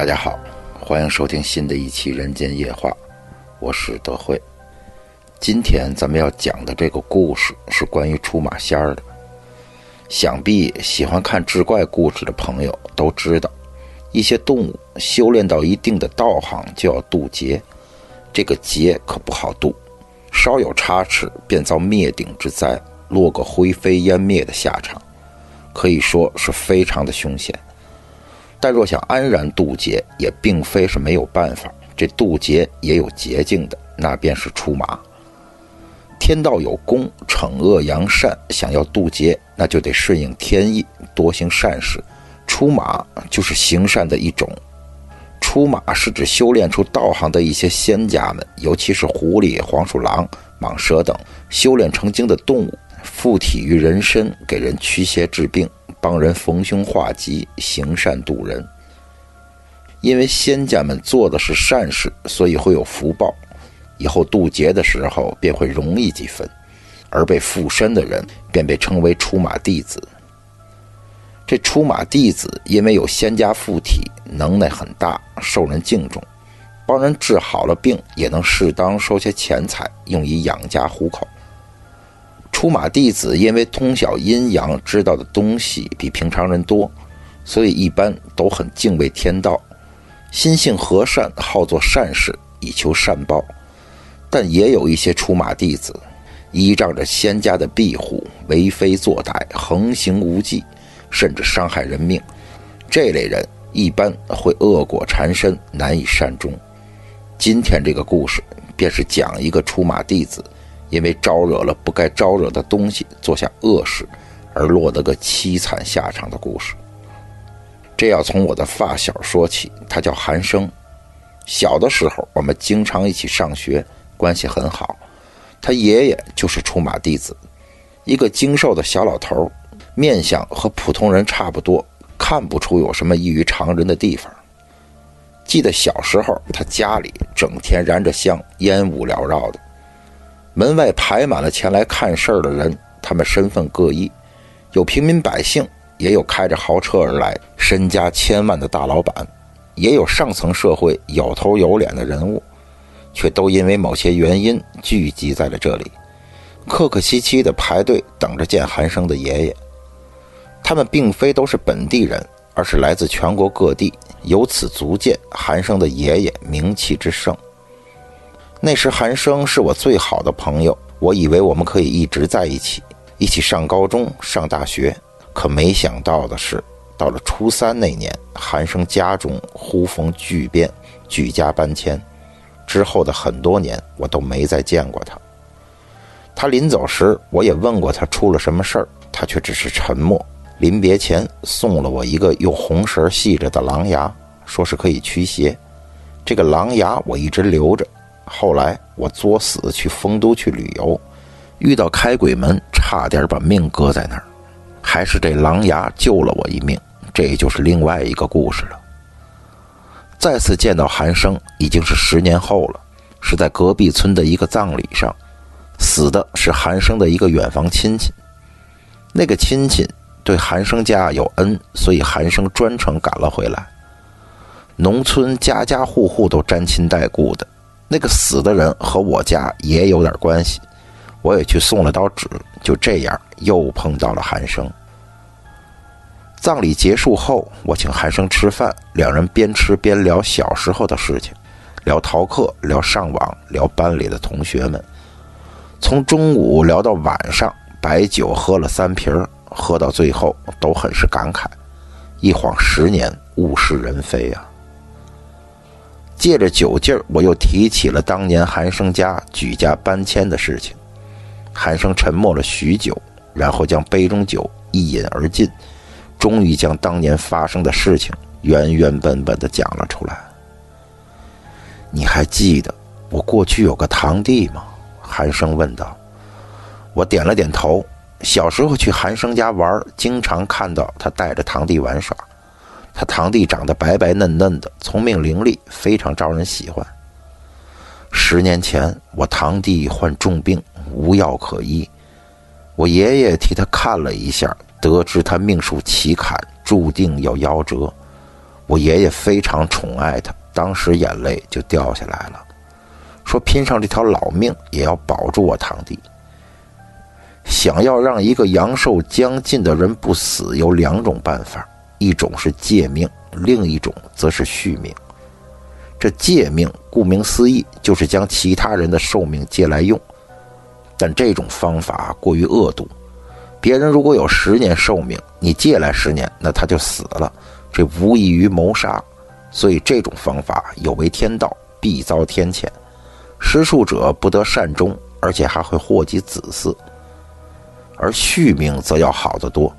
大家好，欢迎收听新的一期《人间夜话》，我是德惠。今天咱们要讲的这个故事是关于出马仙儿的。想必喜欢看志怪故事的朋友都知道，一些动物修炼到一定的道行就要渡劫，这个劫可不好渡，稍有差池便遭灭顶之灾，落个灰飞烟灭的下场，可以说是非常的凶险。但若想安然渡劫，也并非是没有办法。这渡劫也有捷径的，那便是出马。天道有公，惩恶扬善。想要渡劫，那就得顺应天意，多行善事。出马就是行善的一种。出马是指修炼出道行的一些仙家们，尤其是狐狸、黄鼠狼、蟒蛇等修炼成精的动物，附体于人身，给人驱邪治病。帮人逢凶化吉，行善渡人。因为仙家们做的是善事，所以会有福报，以后渡劫的时候便会容易几分。而被附身的人便被称为出马弟子。这出马弟子因为有仙家附体，能耐很大，受人敬重，帮人治好了病，也能适当收些钱财，用以养家糊口。出马弟子因为通晓阴阳，知道的东西比平常人多，所以一般都很敬畏天道，心性和善，好做善事以求善报。但也有一些出马弟子，依仗着仙家的庇护，为非作歹，横行无忌，甚至伤害人命。这类人一般会恶果缠身，难以善终。今天这个故事便是讲一个出马弟子。因为招惹了不该招惹的东西，做下恶事，而落得个凄惨下场的故事。这要从我的发小说起，他叫韩生。小的时候，我们经常一起上学，关系很好。他爷爷就是出马弟子，一个精瘦的小老头，面相和普通人差不多，看不出有什么异于常人的地方。记得小时候，他家里整天燃着香，烟雾缭绕的。门外排满了前来看事儿的人，他们身份各异，有平民百姓，也有开着豪车而来、身家千万的大老板，也有上层社会有头有脸的人物，却都因为某些原因聚集在了这里，客客气气地排队等着见韩生的爷爷。他们并非都是本地人，而是来自全国各地，由此足见韩生的爷爷名气之盛。那时韩生是我最好的朋友，我以为我们可以一直在一起，一起上高中、上大学。可没想到的是，到了初三那年，韩生家中忽逢巨变，举家搬迁。之后的很多年，我都没再见过他。他临走时，我也问过他出了什么事儿，他却只是沉默。临别前，送了我一个用红绳系着的狼牙，说是可以驱邪。这个狼牙我一直留着。后来我作死去丰都去旅游，遇到开鬼门，差点把命搁在那儿，还是这狼牙救了我一命。这就是另外一个故事了。再次见到韩生已经是十年后了，是在隔壁村的一个葬礼上，死的是韩生的一个远房亲戚。那个亲戚对韩生家有恩，所以韩生专程赶了回来。农村家家户户都沾亲带故的。那个死的人和我家也有点关系，我也去送了刀纸，就这样又碰到了韩生。葬礼结束后，我请韩生吃饭，两人边吃边聊小时候的事情，聊逃课，聊上网，聊班里的同学们，从中午聊到晚上，白酒喝了三瓶喝到最后都很是感慨，一晃十年，物是人非啊。借着酒劲儿，我又提起了当年韩生家举家搬迁的事情。韩生沉默了许久，然后将杯中酒一饮而尽，终于将当年发生的事情原原本本的讲了出来。你还记得我过去有个堂弟吗？韩生问道。我点了点头。小时候去韩生家玩，经常看到他带着堂弟玩耍。他堂弟长得白白嫩嫩的，聪明伶俐，非常招人喜欢。十年前，我堂弟患重病，无药可医。我爷爷替他看了一下，得知他命数奇坎，注定要夭折。我爷爷非常宠爱他，当时眼泪就掉下来了，说拼上这条老命也要保住我堂弟。想要让一个阳寿将尽的人不死，有两种办法：一种是借命，另一种则是续命。这借命，顾名思义，就是将其他人的寿命借来用。但这种方法过于恶毒，别人如果有十年寿命，你借来十年，那他就死了，这无异于谋杀。所以这种方法有违天道，必遭天谴，施术者不得善终，而且还会祸及子嗣。而续命则要好得多，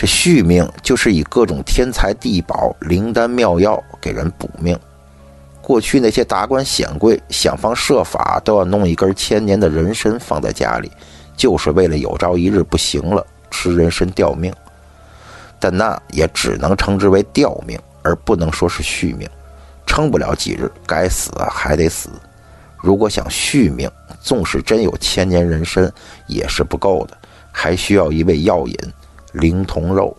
这续命就是以各种天材地宝、灵丹妙药给人补命。过去那些达官显贵想方设法都要弄一根千年的人参放在家里，就是为了有朝一日不行了吃人参吊命。但那也只能称之为吊命，而不能说是续命。撑不了几日，该死还得死。如果想续命，纵使真有千年人参也是不够的，还需要一味药引——灵童肉。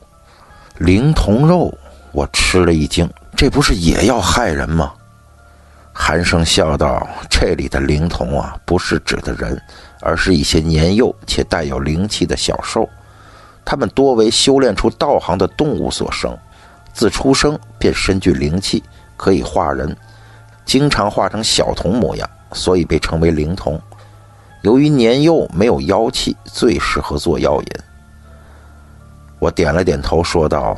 灵童肉，我吃了一惊，这不是也要害人吗？寒生笑道：“这里的灵童啊，不是指的人，而是一些年幼且带有灵气的小兽。它们多为修炼出道行的动物所生，自出生便身具灵气，可以化人，经常化成小童模样，所以被称为灵童。由于年幼没有妖气，最适合做药引。”我点了点头，说道：“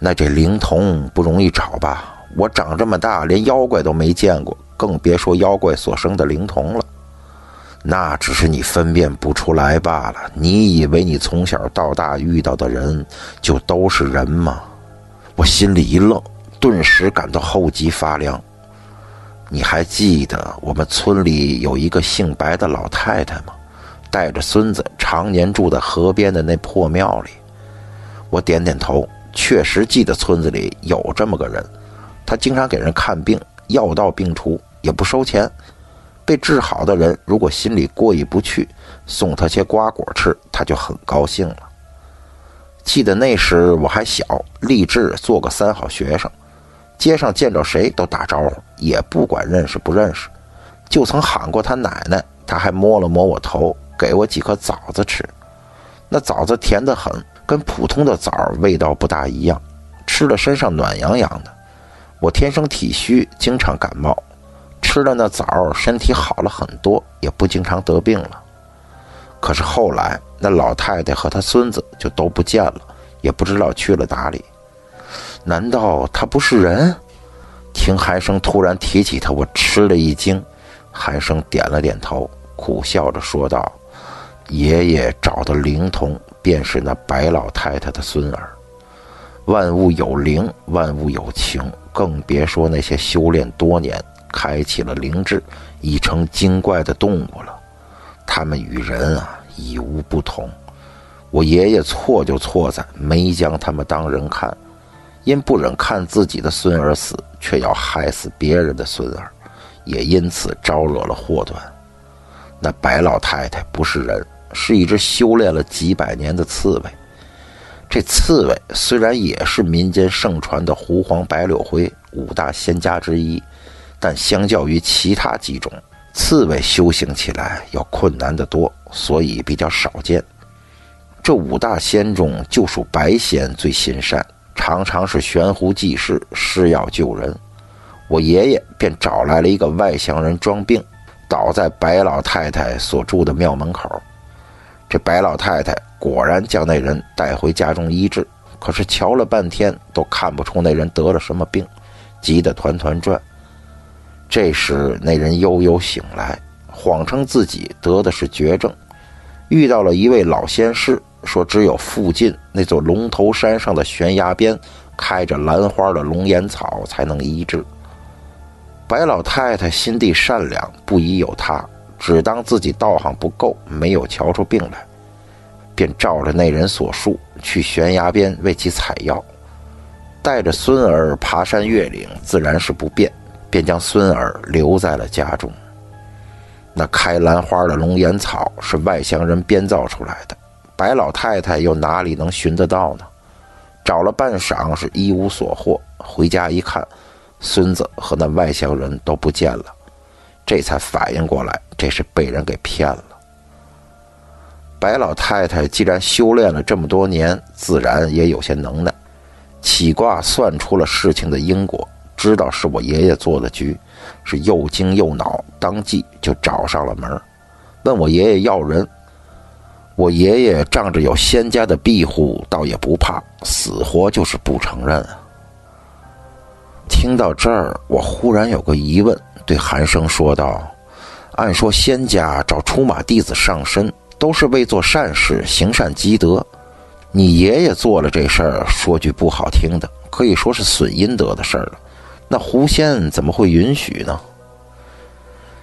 那这灵童不容易找吧？”我长这么大，连妖怪都没见过，更别说妖怪所生的灵童了。那只是你分辨不出来罢了。你以为你从小到大遇到的人就都是人吗？我心里一愣，顿时感到后脊发凉。你还记得我们村里有一个姓白的老太太吗？带着孙子常年住在河边的那破庙里。我点点头，确实记得村子里有这么个人。他经常给人看病，药到病除，也不收钱。被治好的人如果心里过意不去，送他些瓜果吃，他就很高兴了。记得那时我还小，立志做个三好学生，街上见着谁都打招呼，也不管认识不认识。就曾喊过他奶奶，他还摸了摸我头，给我几颗枣子吃。那枣子甜得很，跟普通的枣味道不大一样，吃了身上暖洋洋的。我天生体虚，经常感冒，吃了那枣，身体好了很多，也不经常得病了。可是后来，那老太太和她孙子就都不见了，也不知道去了哪里。难道他不是人？听韩生突然提起他，我吃了一惊。韩生点了点头，苦笑着说道：“爷爷找的灵童，便是那白老太太的孙儿。万物有灵，万物有情。”更别说那些修炼多年、开启了灵智、已成精怪的动物了。他们与人啊已无不同。我爷爷错就错在没将他们当人看，因不忍看自己的孙儿死，却要害死别人的孙儿，也因此招惹了祸端。那白老太太不是人，是一只修炼了几百年的刺猬。这刺猬虽然也是民间盛传的狐黄白柳灰五大仙家之一，但相较于其他几种，刺猬修行起来要困难得多，所以比较少见。这五大仙中，就属白仙最心善，常常是悬壶济世，施药救人。我爷爷便找来了一个外乡人装病，倒在白老太太所住的庙门口。这白老太太。果然将那人带回家中医治，可是瞧了半天都看不出那人得了什么病，急得团团转。这时那人悠悠醒来，谎称自己得的是绝症，遇到了一位老仙师，说只有附近那座龙头山上的悬崖边开着兰花的龙眼草才能医治。白老太太心地善良，不疑有他，只当自己道行不够，没有瞧出病来。便照着那人所述去悬崖边为其采药，带着孙儿爬山越岭，自然是不便，便将孙儿留在了家中。那开兰花的龙眼草是外乡人编造出来的，白老太太又哪里能寻得到呢？找了半晌是一无所获，回家一看，孙子和那外乡人都不见了，这才反应过来，这是被人给骗了。白老太太既然修炼了这么多年，自然也有些能耐，起卦算出了事情的因果，知道是我爷爷做的局，是又惊又恼，当即就找上了门，问我爷爷要人。我爷爷仗着有仙家的庇护，倒也不怕，死活就是不承认。听到这儿，我忽然有个疑问，对寒生说道：“按说仙家找出马弟子上身，都是为做善事、行善积德。你爷爷做了这事儿，说句不好听的，可以说是损阴德的事儿了。那狐仙怎么会允许呢？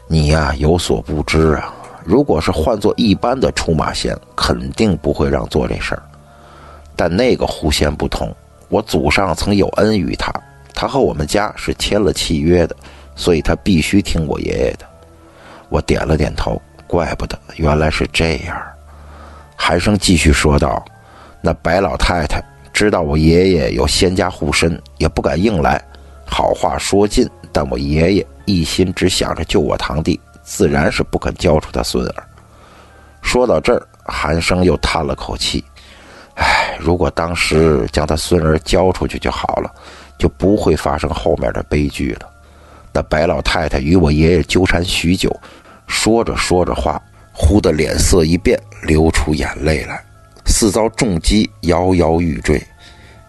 你呀，有所不知啊。”如果是换做一般的出马仙，肯定不会让做这事儿。但那个狐仙不同，我祖上曾有恩于他，他和我们家是签了契约的，所以他必须听我爷爷的。我点了点头，怪不得，原来是这样。韩生继续说道：“那白老太太知道我爷爷有仙家护身，也不敢硬来，好话说尽。但我爷爷一心只想着救我堂弟。”自然是不肯交出他孙儿。说到这儿，韩生又叹了口气：“唉，如果当时将他孙儿交出去就好了，就不会发生后面的悲剧了。”那白老太太与我爷爷纠缠许久，说着说着话，忽的脸色一变，流出眼泪来，似遭重击，摇摇欲坠。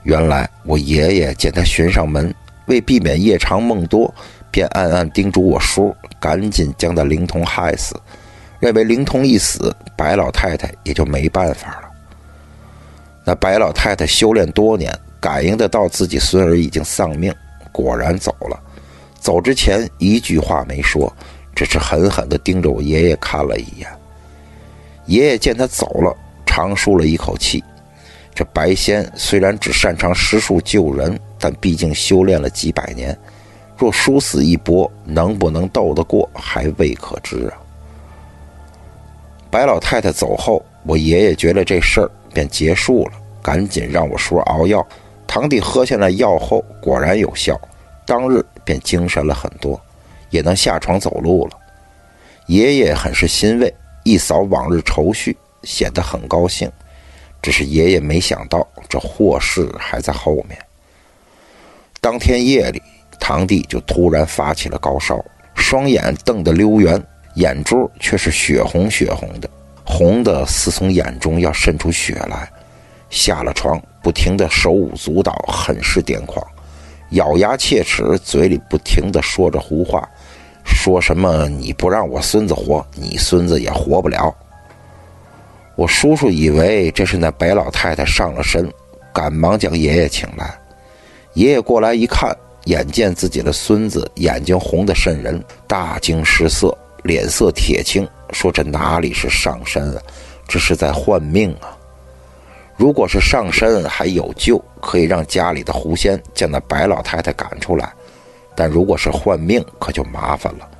原来我爷爷见他寻上门，为避免夜长梦多。便暗暗叮嘱我叔，赶紧将那灵童害死，认为灵童一死，白老太太也就没办法了。那白老太太修炼多年，感应得到自己孙儿已经丧命，果然走了。走之前一句话没说，只是狠狠地盯着我爷爷看了一眼。爷爷见他走了，长舒了一口气。这白仙虽然只擅长施术救人，但毕竟修炼了几百年。若殊死一搏，能不能斗得过，还未可知啊！白老太太走后，我爷爷觉得这事儿便结束了，赶紧让我叔熬药。堂弟喝下了药后，果然有效，当日便精神了很多，也能下床走路了。爷爷很是欣慰，一扫往日愁绪，显得很高兴。只是爷爷没想到，这祸事还在后面。当天夜里。堂弟就突然发起了高烧，双眼瞪得溜圆，眼珠却是血红血红的，红的似从眼中要渗出血来。下了床，不停的手舞足蹈，很是癫狂，咬牙切齿，嘴里不停的说着胡话，说什么你不让我孙子活，你孙子也活不了。我叔叔以为这是那白老太太上了身，赶忙将爷爷请来。爷爷过来一看。眼见自己的孙子眼睛红得渗人，大惊失色，脸色铁青，说：“这哪里是上身啊，这是在换命啊！如果是上身还有救，可以让家里的狐仙将那白老太太赶出来；但如果是换命，可就麻烦了。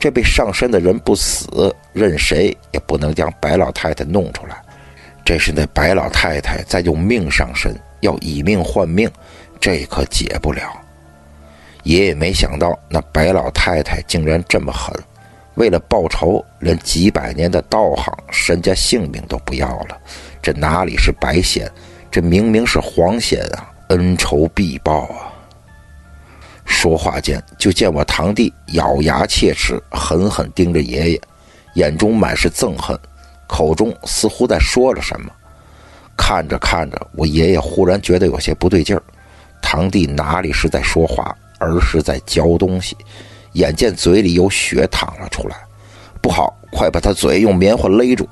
这被上身的人不死，任谁也不能将白老太太弄出来。这是那白老太太在用命上身，要以命换命，这可解不了。”爷爷没想到，那白老太太竟然这么狠，为了报仇，连几百年的道行、身家性命都不要了。这哪里是白仙，这明明是黄仙啊！恩仇必报啊！说话间，就见我堂弟咬牙切齿，狠狠盯着爷爷，眼中满是憎恨，口中似乎在说着什么。看着看着，我爷爷忽然觉得有些不对劲儿，堂弟哪里是在说话？而是在嚼东西，眼见嘴里有血淌了出来，不好，快把他嘴用棉花勒住！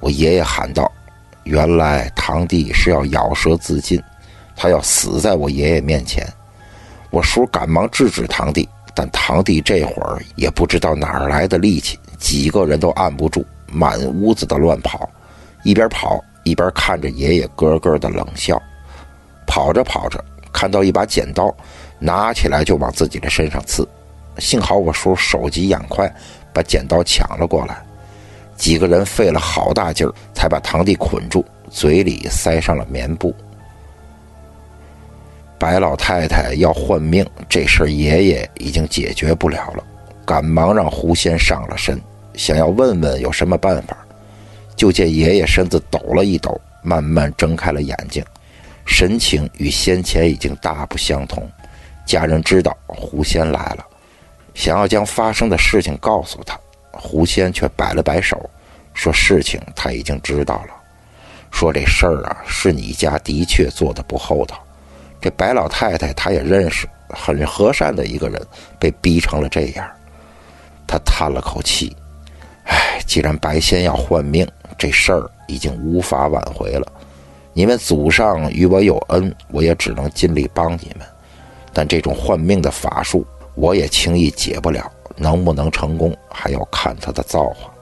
我爷爷喊道：“原来堂弟是要咬舌自尽，他要死在我爷爷面前。”我叔赶忙制止堂弟，但堂弟这会儿也不知道哪儿来的力气，几个人都按不住，满屋子的乱跑，一边跑一边看着爷爷咯咯的冷笑。跑着跑着，看到一把剪刀。拿起来就往自己的身上刺，幸好我叔手疾眼快，把剪刀抢了过来。几个人费了好大劲儿，才把堂弟捆住，嘴里塞上了棉布。白老太太要换命，这事儿爷爷已经解决不了了，赶忙让狐仙上了身，想要问问有什么办法。就见爷爷身子抖了一抖，慢慢睁开了眼睛，神情与先前已经大不相同。家人知道狐仙来了，想要将发生的事情告诉他，狐仙却摆了摆手，说事情他已经知道了，说这事儿啊是你家的确做的不厚道。这白老太太，她也认识，很和善的一个人，被逼成了这样。他叹了口气：“唉，既然白仙要换命，这事儿已经无法挽回了。你们祖上与我有恩，我也只能尽力帮你们。但这种换命的法术，我也轻易解不了。能不能成功，还要看他的造化。”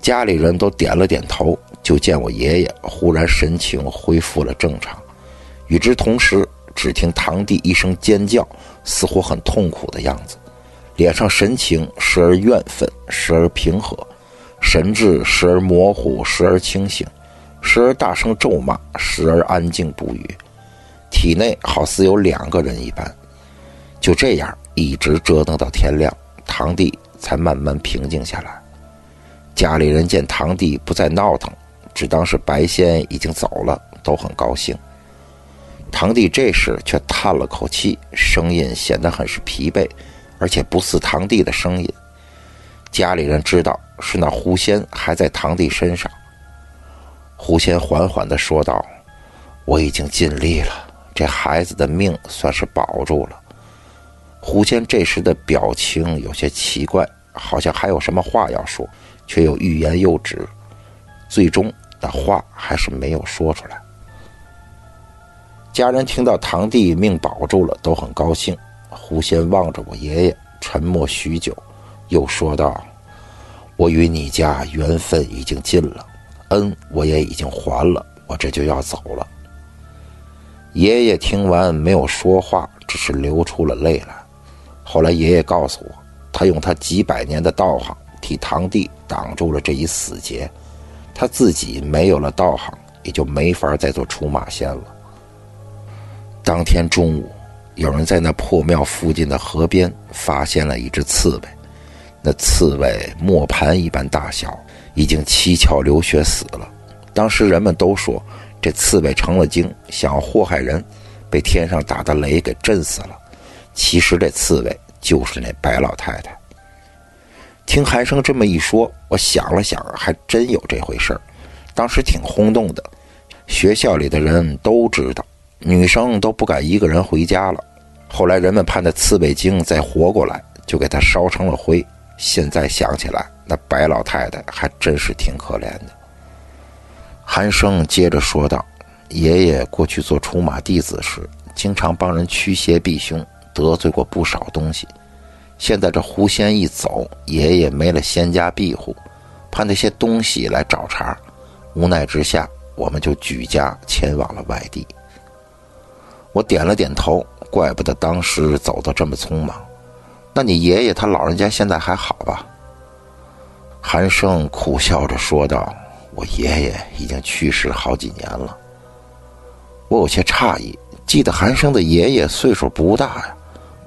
家里人都点了点头，就见我爷爷忽然神情恢复了正常。与之同时，只听堂弟一声尖叫，似乎很痛苦的样子，脸上神情时而怨愤，时而平和，神志时而模糊，时而清醒，时而大声咒骂，时而安静不语，体内好似有两个人一般。就这样一直折腾到天亮，堂弟才慢慢平静下来。家里人见堂弟不再闹腾，只当是白仙已经走了，都很高兴。堂弟这时却叹了口气，声音显得很是疲惫，而且不似堂弟的声音。家里人知道是那狐仙还在堂弟身上。狐仙缓缓地说道：“我已经尽力了，这孩子的命算是保住了。”狐仙这时的表情有些奇怪，好像还有什么话要说，却又欲言又止，最终那话还是没有说出来。家人听到堂弟命保住了，都很高兴。狐仙望着我爷爷，沉默许久，又说道：“我与你家缘分已经尽了，恩我也已经还了，我这就要走了。”爷爷听完没有说话，只是流出了泪来。后来爷爷告诉我，他用他几百年的道行替堂弟挡住了这一死劫，他自己没有了道行，也就没法再做出马仙了。当天中午，有人在那破庙附近的河边发现了一只刺猬。那刺猬磨盘一般大小，已经七窍流血死了。当时人们都说，这刺猬成了精，想要祸害人，被天上打的雷给震死了。其实这刺猬就是那白老太太。听韩生这么一说，我想了想，还真有这回事儿。当时挺轰动的，学校里的人都知道。女生都不敢一个人回家了。后来人们怕那刺猬精再活过来，就给它烧成了灰。现在想起来，那白老太太还真是挺可怜的。韩生接着说道：“爷爷过去做出马弟子时，经常帮人驱邪避凶，得罪过不少东西。现在这狐仙一走，爷爷没了仙家庇护，怕那些东西来找茬。无奈之下，我们就举家前往了外地。”我点了点头，怪不得当时走得这么匆忙。那你爷爷他老人家现在还好吧？韩生苦笑着说道：“我爷爷已经去世好几年了。”我有些诧异，记得韩生的爷爷岁数不大呀，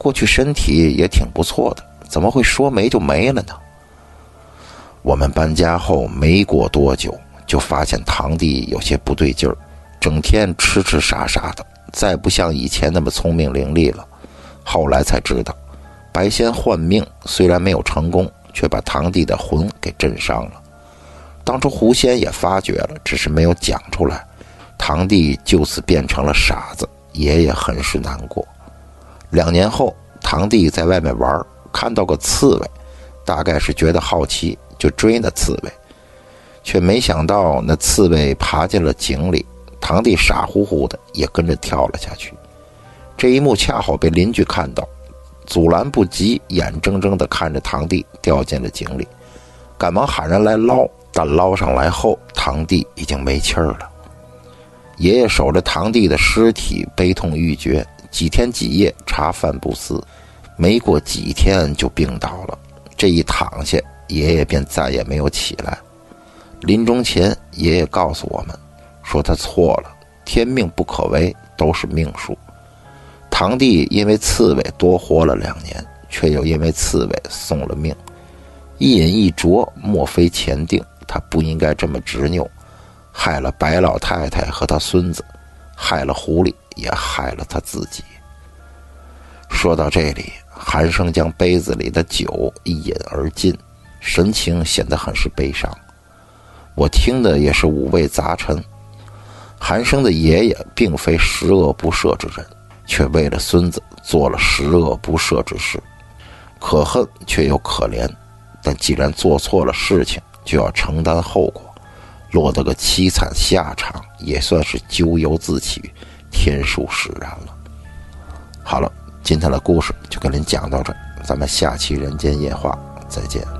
过去身体也挺不错的，怎么会说没就没了呢？我们搬家后没过多久，就发现堂弟有些不对劲儿，整天痴痴傻傻的。再不像以前那么聪明伶俐了。后来才知道，白仙换命虽然没有成功，却把堂弟的魂给震伤了。当初狐仙也发觉了，只是没有讲出来。堂弟就此变成了傻子，爷爷很是难过。两年后，堂弟在外面玩，看到个刺猬，大概是觉得好奇，就追那刺猬，却没想到那刺猬爬进了井里。堂弟傻乎乎的也跟着跳了下去，这一幕恰好被邻居看到，阻拦不及，眼睁睁地看着堂弟掉进了井里，赶忙喊人来捞，但捞上来后，堂弟已经没气儿了。爷爷守着堂弟的尸体，悲痛欲绝，几天几夜茶饭不思，没过几天就病倒了。这一躺下，爷爷便再也没有起来。临终前，爷爷告诉我们。说他错了，天命不可违，都是命数。堂弟因为刺猬多活了两年，却又因为刺猬送了命。一饮一啄，莫非前定？他不应该这么执拗，害了白老太太和他孙子，害了狐狸，也害了他自己。说到这里，韩生将杯子里的酒一饮而尽，神情显得很是悲伤。我听的也是五味杂陈。韩生的爷爷并非十恶不赦之人，却为了孙子做了十恶不赦之事，可恨却又可怜。但既然做错了事情，就要承担后果，落得个凄惨下场，也算是咎由自取，天数使然了。好了，今天的故事就跟您讲到这，咱们下期《人间夜话》再见。